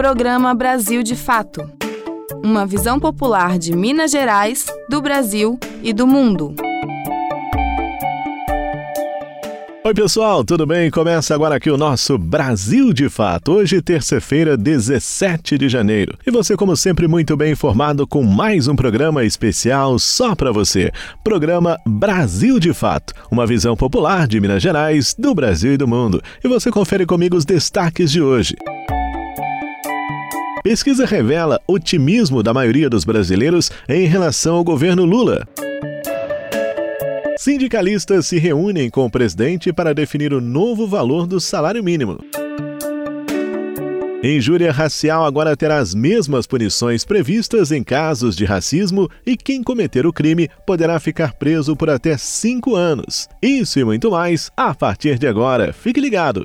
Programa Brasil de Fato. Uma visão popular de Minas Gerais, do Brasil e do mundo. Oi, pessoal, tudo bem? Começa agora aqui o nosso Brasil de Fato. Hoje, terça-feira, 17 de janeiro. E você, como sempre, muito bem informado com mais um programa especial só para você. Programa Brasil de Fato, uma visão popular de Minas Gerais, do Brasil e do mundo. E você confere comigo os destaques de hoje. Pesquisa revela otimismo da maioria dos brasileiros em relação ao governo Lula. Sindicalistas se reúnem com o presidente para definir o novo valor do salário mínimo. Injúria racial agora terá as mesmas punições previstas em casos de racismo e quem cometer o crime poderá ficar preso por até cinco anos. Isso e muito mais a partir de agora. Fique ligado!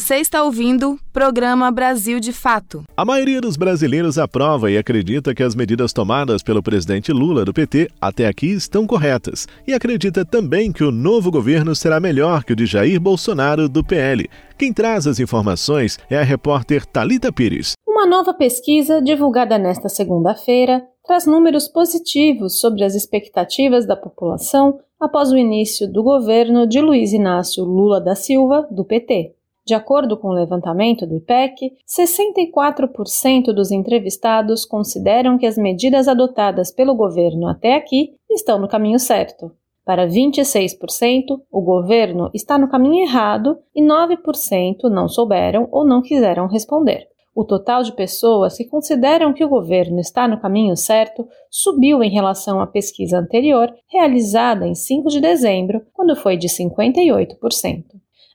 Você está ouvindo Programa Brasil de Fato. A maioria dos brasileiros aprova e acredita que as medidas tomadas pelo presidente Lula do PT até aqui estão corretas e acredita também que o novo governo será melhor que o de Jair Bolsonaro do PL. Quem traz as informações é a repórter Talita Pires. Uma nova pesquisa divulgada nesta segunda-feira traz números positivos sobre as expectativas da população após o início do governo de Luiz Inácio Lula da Silva, do PT. De acordo com o levantamento do IPEC, 64% dos entrevistados consideram que as medidas adotadas pelo governo até aqui estão no caminho certo. Para 26%, o governo está no caminho errado e 9% não souberam ou não quiseram responder. O total de pessoas que consideram que o governo está no caminho certo subiu em relação à pesquisa anterior, realizada em 5 de dezembro, quando foi de 58%.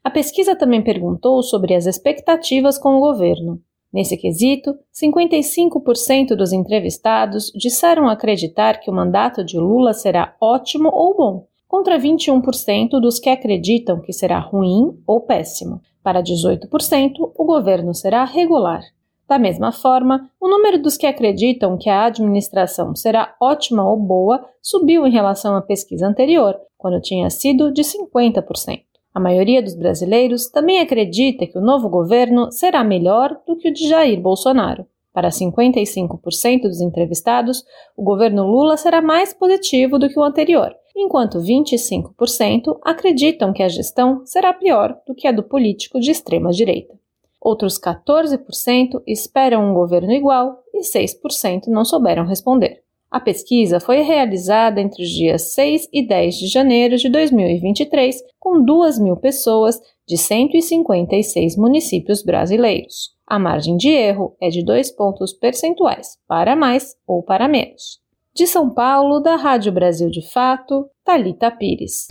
A pesquisa também perguntou sobre as expectativas com o governo. Nesse quesito, 55% dos entrevistados disseram acreditar que o mandato de Lula será ótimo ou bom, contra 21% dos que acreditam que será ruim ou péssimo. Para 18%, o governo será regular. Da mesma forma, o número dos que acreditam que a administração será ótima ou boa subiu em relação à pesquisa anterior, quando tinha sido de 50%. A maioria dos brasileiros também acredita que o novo governo será melhor do que o de Jair Bolsonaro. Para 55% dos entrevistados, o governo Lula será mais positivo do que o anterior, enquanto 25% acreditam que a gestão será pior do que a do político de extrema direita. Outros 14% esperam um governo igual e 6% não souberam responder. A pesquisa foi realizada entre os dias 6 e 10 de janeiro de 2023, com 2 mil pessoas de 156 municípios brasileiros. A margem de erro é de 2 pontos percentuais, para mais ou para menos. De São Paulo, da Rádio Brasil de Fato, Talita Pires.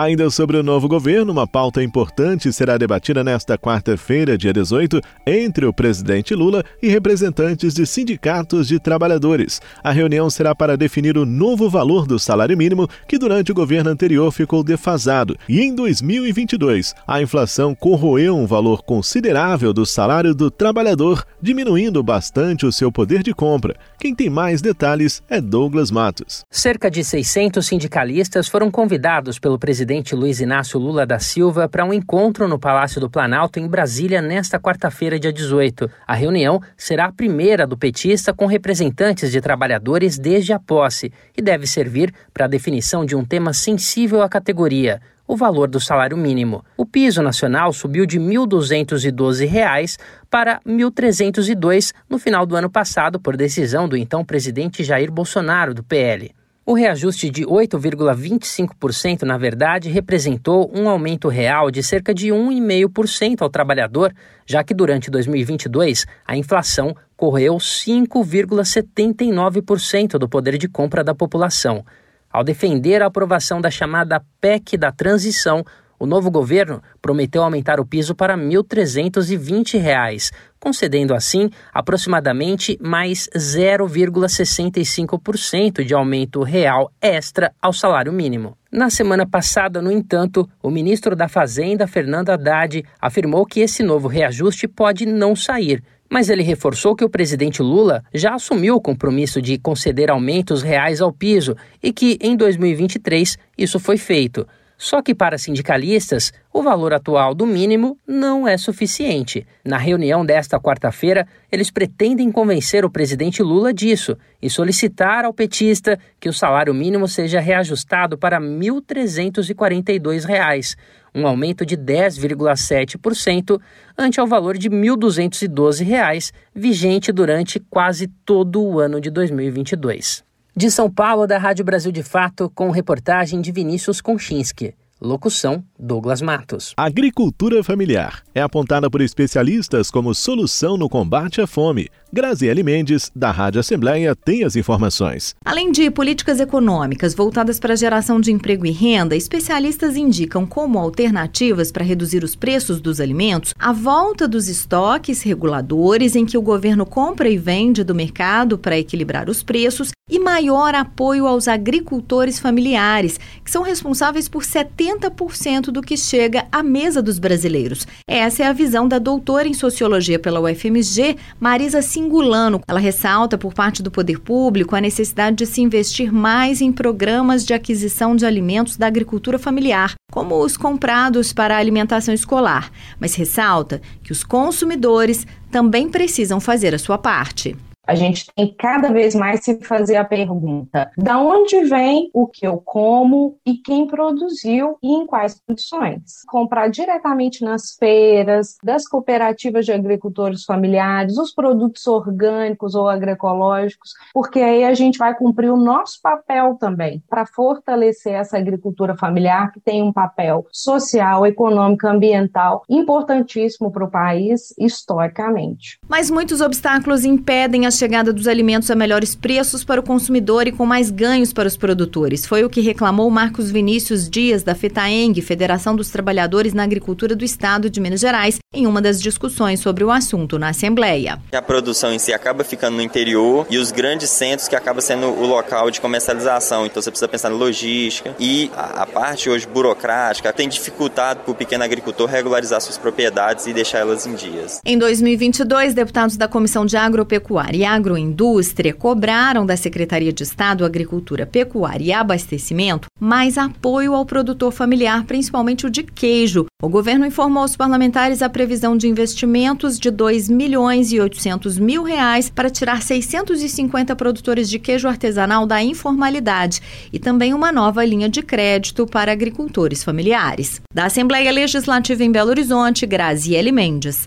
Ainda sobre o novo governo, uma pauta importante será debatida nesta quarta-feira, dia 18, entre o presidente Lula e representantes de sindicatos de trabalhadores. A reunião será para definir o novo valor do salário mínimo, que durante o governo anterior ficou defasado. E em 2022, a inflação corroeu um valor considerável do salário do trabalhador, diminuindo bastante o seu poder de compra. Quem tem mais detalhes é Douglas Matos. Cerca de 600 sindicalistas foram convidados pelo presidente presidente Luiz Inácio Lula da Silva para um encontro no Palácio do Planalto, em Brasília, nesta quarta-feira, dia 18. A reunião será a primeira do petista com representantes de trabalhadores desde a posse e deve servir para a definição de um tema sensível à categoria, o valor do salário mínimo. O piso nacional subiu de R$ 1.212 para R$ 1.302 no final do ano passado, por decisão do então presidente Jair Bolsonaro, do PL. O reajuste de 8,25%, na verdade, representou um aumento real de cerca de 1,5% ao trabalhador, já que durante 2022 a inflação correu 5,79% do poder de compra da população. Ao defender a aprovação da chamada PEC da transição, O novo governo prometeu aumentar o piso para R$ 1.320, concedendo assim aproximadamente mais 0,65% de aumento real extra ao salário mínimo. Na semana passada, no entanto, o ministro da Fazenda, Fernando Haddad, afirmou que esse novo reajuste pode não sair, mas ele reforçou que o presidente Lula já assumiu o compromisso de conceder aumentos reais ao piso e que em 2023 isso foi feito. Só que para sindicalistas, o valor atual do mínimo não é suficiente. Na reunião desta quarta-feira, eles pretendem convencer o presidente Lula disso e solicitar ao petista que o salário mínimo seja reajustado para R$ 1.342, um aumento de 10,7% ante ao valor de R$ 1.212, vigente durante quase todo o ano de 2022. De São Paulo, da Rádio Brasil de Fato, com reportagem de Vinícius Konchinski. Locução: Douglas Matos. Agricultura familiar é apontada por especialistas como solução no combate à fome. Graziele Mendes, da Rádio Assembleia, tem as informações. Além de políticas econômicas voltadas para a geração de emprego e renda, especialistas indicam como alternativas para reduzir os preços dos alimentos a volta dos estoques reguladores em que o governo compra e vende do mercado para equilibrar os preços e maior apoio aos agricultores familiares, que são responsáveis por 70% do que chega à mesa dos brasileiros. Essa é a visão da doutora em sociologia pela UFMG, Marisa Singulano. Ela ressalta, por parte do poder público, a necessidade de se investir mais em programas de aquisição de alimentos da agricultura familiar, como os comprados para a alimentação escolar, mas ressalta que os consumidores também precisam fazer a sua parte. A gente tem cada vez mais se fazer a pergunta: da onde vem o que eu como e quem produziu e em quais condições? Comprar diretamente nas feiras, das cooperativas de agricultores familiares, os produtos orgânicos ou agroecológicos, porque aí a gente vai cumprir o nosso papel também para fortalecer essa agricultura familiar que tem um papel social, econômico, ambiental importantíssimo para o país historicamente. Mas muitos obstáculos impedem a chegada dos alimentos a melhores preços para o consumidor e com mais ganhos para os produtores. Foi o que reclamou Marcos Vinícius Dias, da FETAENG, Federação dos Trabalhadores na Agricultura do Estado de Minas Gerais, em uma das discussões sobre o assunto na Assembleia. A produção em si acaba ficando no interior e os grandes centros que acaba sendo o local de comercialização. Então você precisa pensar na logística e a, parte hoje burocrática tem dificultado para o pequeno agricultor regularizar suas propriedades e deixar elas em dias. Em 2022, deputados da Comissão de Agropecuária e Agroindústria cobraram da Secretaria de Estado Agricultura, Pecuária e Abastecimento mais apoio ao produtor familiar, principalmente o de queijo. O governo informou aos parlamentares a previsão de investimentos de 2 milhões e 800 mil reais para tirar 650 produtores de queijo artesanal da informalidade e também uma nova linha de crédito para agricultores familiares. Da Assembleia Legislativa em Belo Horizonte, Graziele Mendes.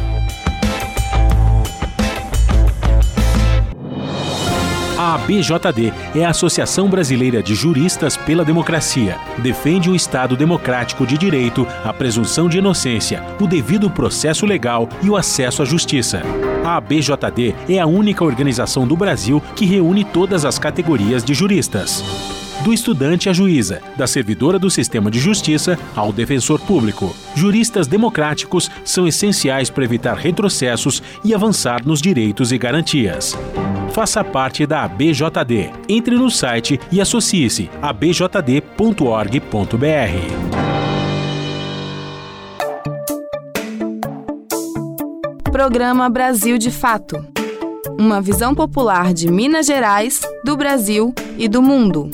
A ABJD é a Associação Brasileira de Juristas pela Democracia. Defende o Estado democrático de direito, a presunção de inocência, o devido processo legal e o acesso à justiça. A ABJD é a única organização do Brasil que reúne todas as categorias de juristas do estudante à juíza, da servidora do sistema de justiça ao defensor público. Juristas democráticos são essenciais para evitar retrocessos e avançar nos direitos e garantias. Faça parte da ABJD. Entre no site e associe-se a abjd.org.br. Programa Brasil de Fato. Uma visão popular de Minas Gerais, do Brasil e do mundo.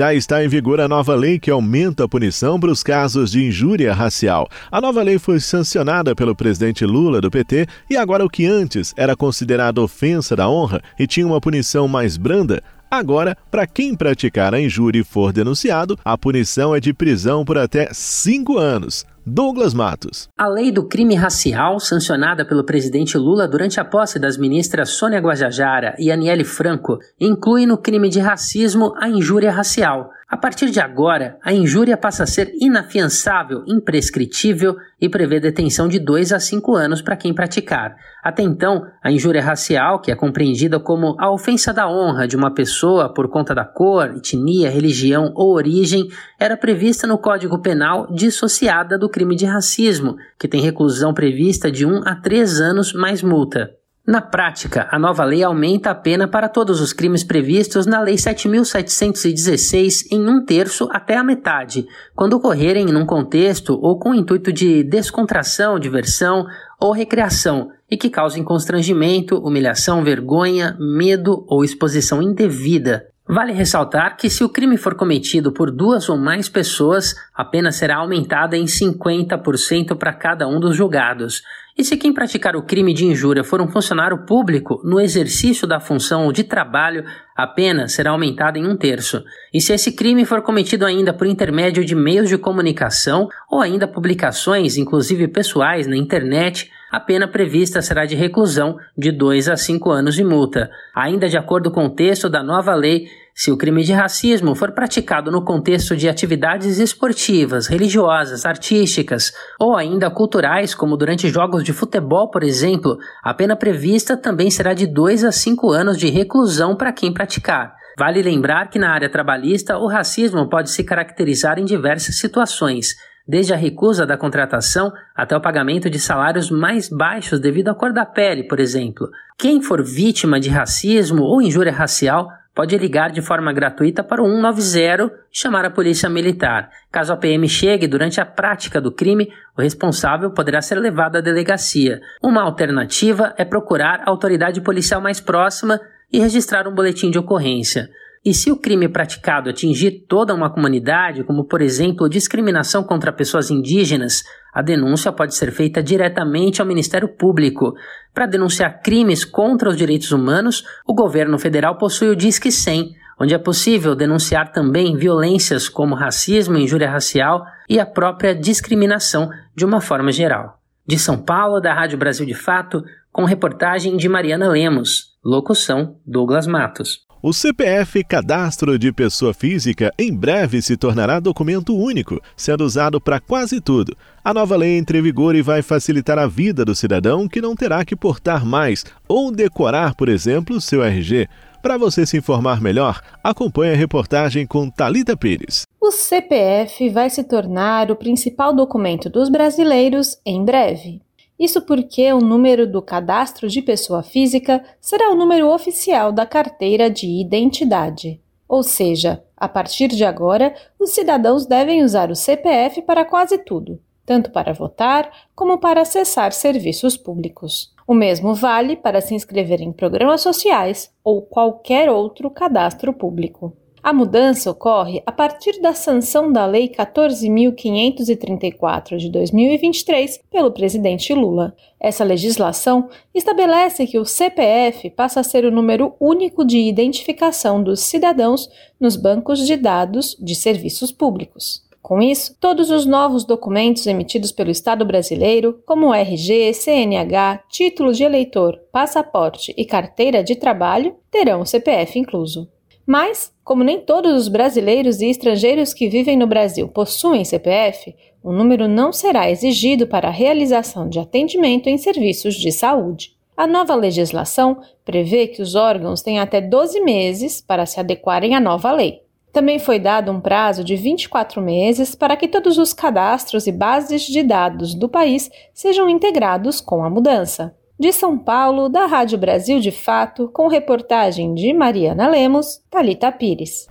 Já está em vigor a nova lei que aumenta a punição para os casos de injúria racial. A nova lei foi sancionada pelo presidente Lula do PT e agora o que antes era considerado ofensa da honra e tinha uma punição mais branda, Agora, para quem praticar a injúria e for denunciado, a punição é de prisão por até cinco anos. Douglas Matos. A lei do crime racial, sancionada pelo presidente Lula durante a posse das ministras Sônia Guajajara e Aniele Franco, inclui no crime de racismo a injúria racial. A partir de agora, a injúria passa a ser inafiançável, imprescritível e prevê detenção de 2 a 5 anos para quem praticar. Até então, a injúria racial, que é compreendida como a ofensa da honra de uma pessoa por conta da cor, etnia, religião ou origem, era prevista no Código Penal dissociada do crime de racismo, que tem reclusão prevista de 1 a 3 anos mais multa. Na prática, a nova lei aumenta a pena para todos os crimes previstos na Lei 7.716 em um terço até a metade, quando ocorrerem num contexto ou com intuito de descontração, diversão ou recreação e que causem constrangimento, humilhação, vergonha, medo ou exposição indevida. Vale ressaltar que, se o crime for cometido por duas ou mais pessoas, a pena será aumentada em 50% para cada um dos julgados. E se quem praticar o crime de injúria for um funcionário público no exercício da função de trabalho, a pena será aumentada em um terço. E se esse crime for cometido ainda por intermédio de meios de comunicação ou ainda publicações, inclusive pessoais, na internet, a pena prevista será de reclusão de 2 a 5 anos de multa. Ainda de acordo com o texto da nova lei, se o crime de racismo for praticado no contexto de atividades esportivas, religiosas, artísticas ou ainda culturais, como durante jogos de futebol, por exemplo, a pena prevista também será de 2 a 5 anos de reclusão para quem praticar. Vale lembrar que na área trabalhista o racismo pode se caracterizar em diversas situações, desde a recusa da contratação até o pagamento de salários mais baixos devido à cor da pele, por exemplo. Quem for vítima de racismo ou injúria racial pode ligar de forma gratuita para o 190 e chamar a polícia militar. Caso a PM chegue durante a prática do crime, o responsável poderá ser levado à delegacia. Uma alternativa é procurar a autoridade policial mais próxima e registrar um boletim de ocorrência. E se o crime praticado atingir toda uma comunidade, como por exemplo discriminação contra pessoas indígenas, a denúncia pode ser feita diretamente ao Ministério Público. Para denunciar crimes contra os direitos humanos, o governo federal possui o Disque 100, onde é possível denunciar também violências como racismo, injúria racial e a própria discriminação de uma forma geral. De São Paulo, da Rádio Brasil de Fato, com reportagem de Mariana Lemos. Locução: Douglas Matos. O CPF Cadastro de Pessoa Física em breve se tornará documento único, sendo usado para quase tudo. A nova lei entra em vigor e vai facilitar a vida do cidadão que não terá que portar mais ou decorar, por exemplo, seu RG. Para você se informar melhor, acompanhe a reportagem com Talita Pires. O CPF vai se tornar o principal documento dos brasileiros em breve. Isso porque o número do cadastro de pessoa física será o número oficial da carteira de identidade. Ou seja, a partir de agora, os cidadãos devem usar o CPF para quase tudo, tanto para votar como para acessar serviços públicos. O mesmo vale para se inscrever em programas sociais ou qualquer outro cadastro público. A mudança ocorre a partir da sanção da Lei 14.534 de 2023 pelo presidente Lula. Essa legislação estabelece que o CPF passa a ser o número único de identificação dos cidadãos nos bancos de dados de serviços públicos. Com isso, todos os novos documentos emitidos pelo Estado brasileiro, como RG, CNH, título de eleitor, passaporte e carteira de trabalho, terão o CPF incluso. Mas, como nem todos os brasileiros e estrangeiros que vivem no Brasil possuem CPF, o número não será exigido para a realização de atendimento em serviços de saúde. A nova legislação prevê que os órgãos têm até 12 meses para se adequarem à nova lei. Também foi dado um prazo de 24 meses para que todos os cadastros e bases de dados do país sejam integrados com a mudança. De São Paulo, da Rádio Brasil de Fato, com reportagem de Mariana Lemos, Talita Pires.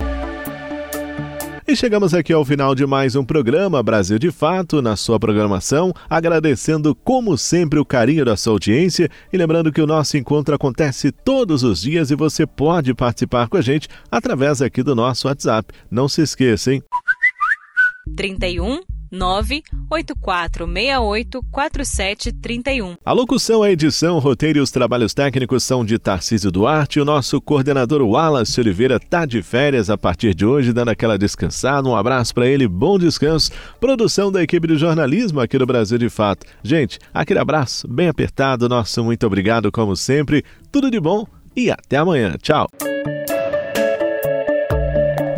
E chegamos aqui ao final de mais um programa Brasil de Fato na sua programação, agradecendo como sempre o carinho da sua audiência e lembrando que o nosso encontro acontece todos os dias e você pode participar com a gente através aqui do nosso WhatsApp. Não se esqueça, hein? 31 984684731. A locução, a edição, o roteiro e os trabalhos técnicos são de Tarcísio Duarte. O nosso coordenador Wallace Oliveira está de férias a partir de hoje, dando aquela descansada. Um abraço para ele, bom descanso. Produção da equipe de jornalismo aqui do Brasil de Fato. Gente, aquele abraço bem apertado. Nosso muito obrigado, como sempre. Tudo de bom e até amanhã. Tchau.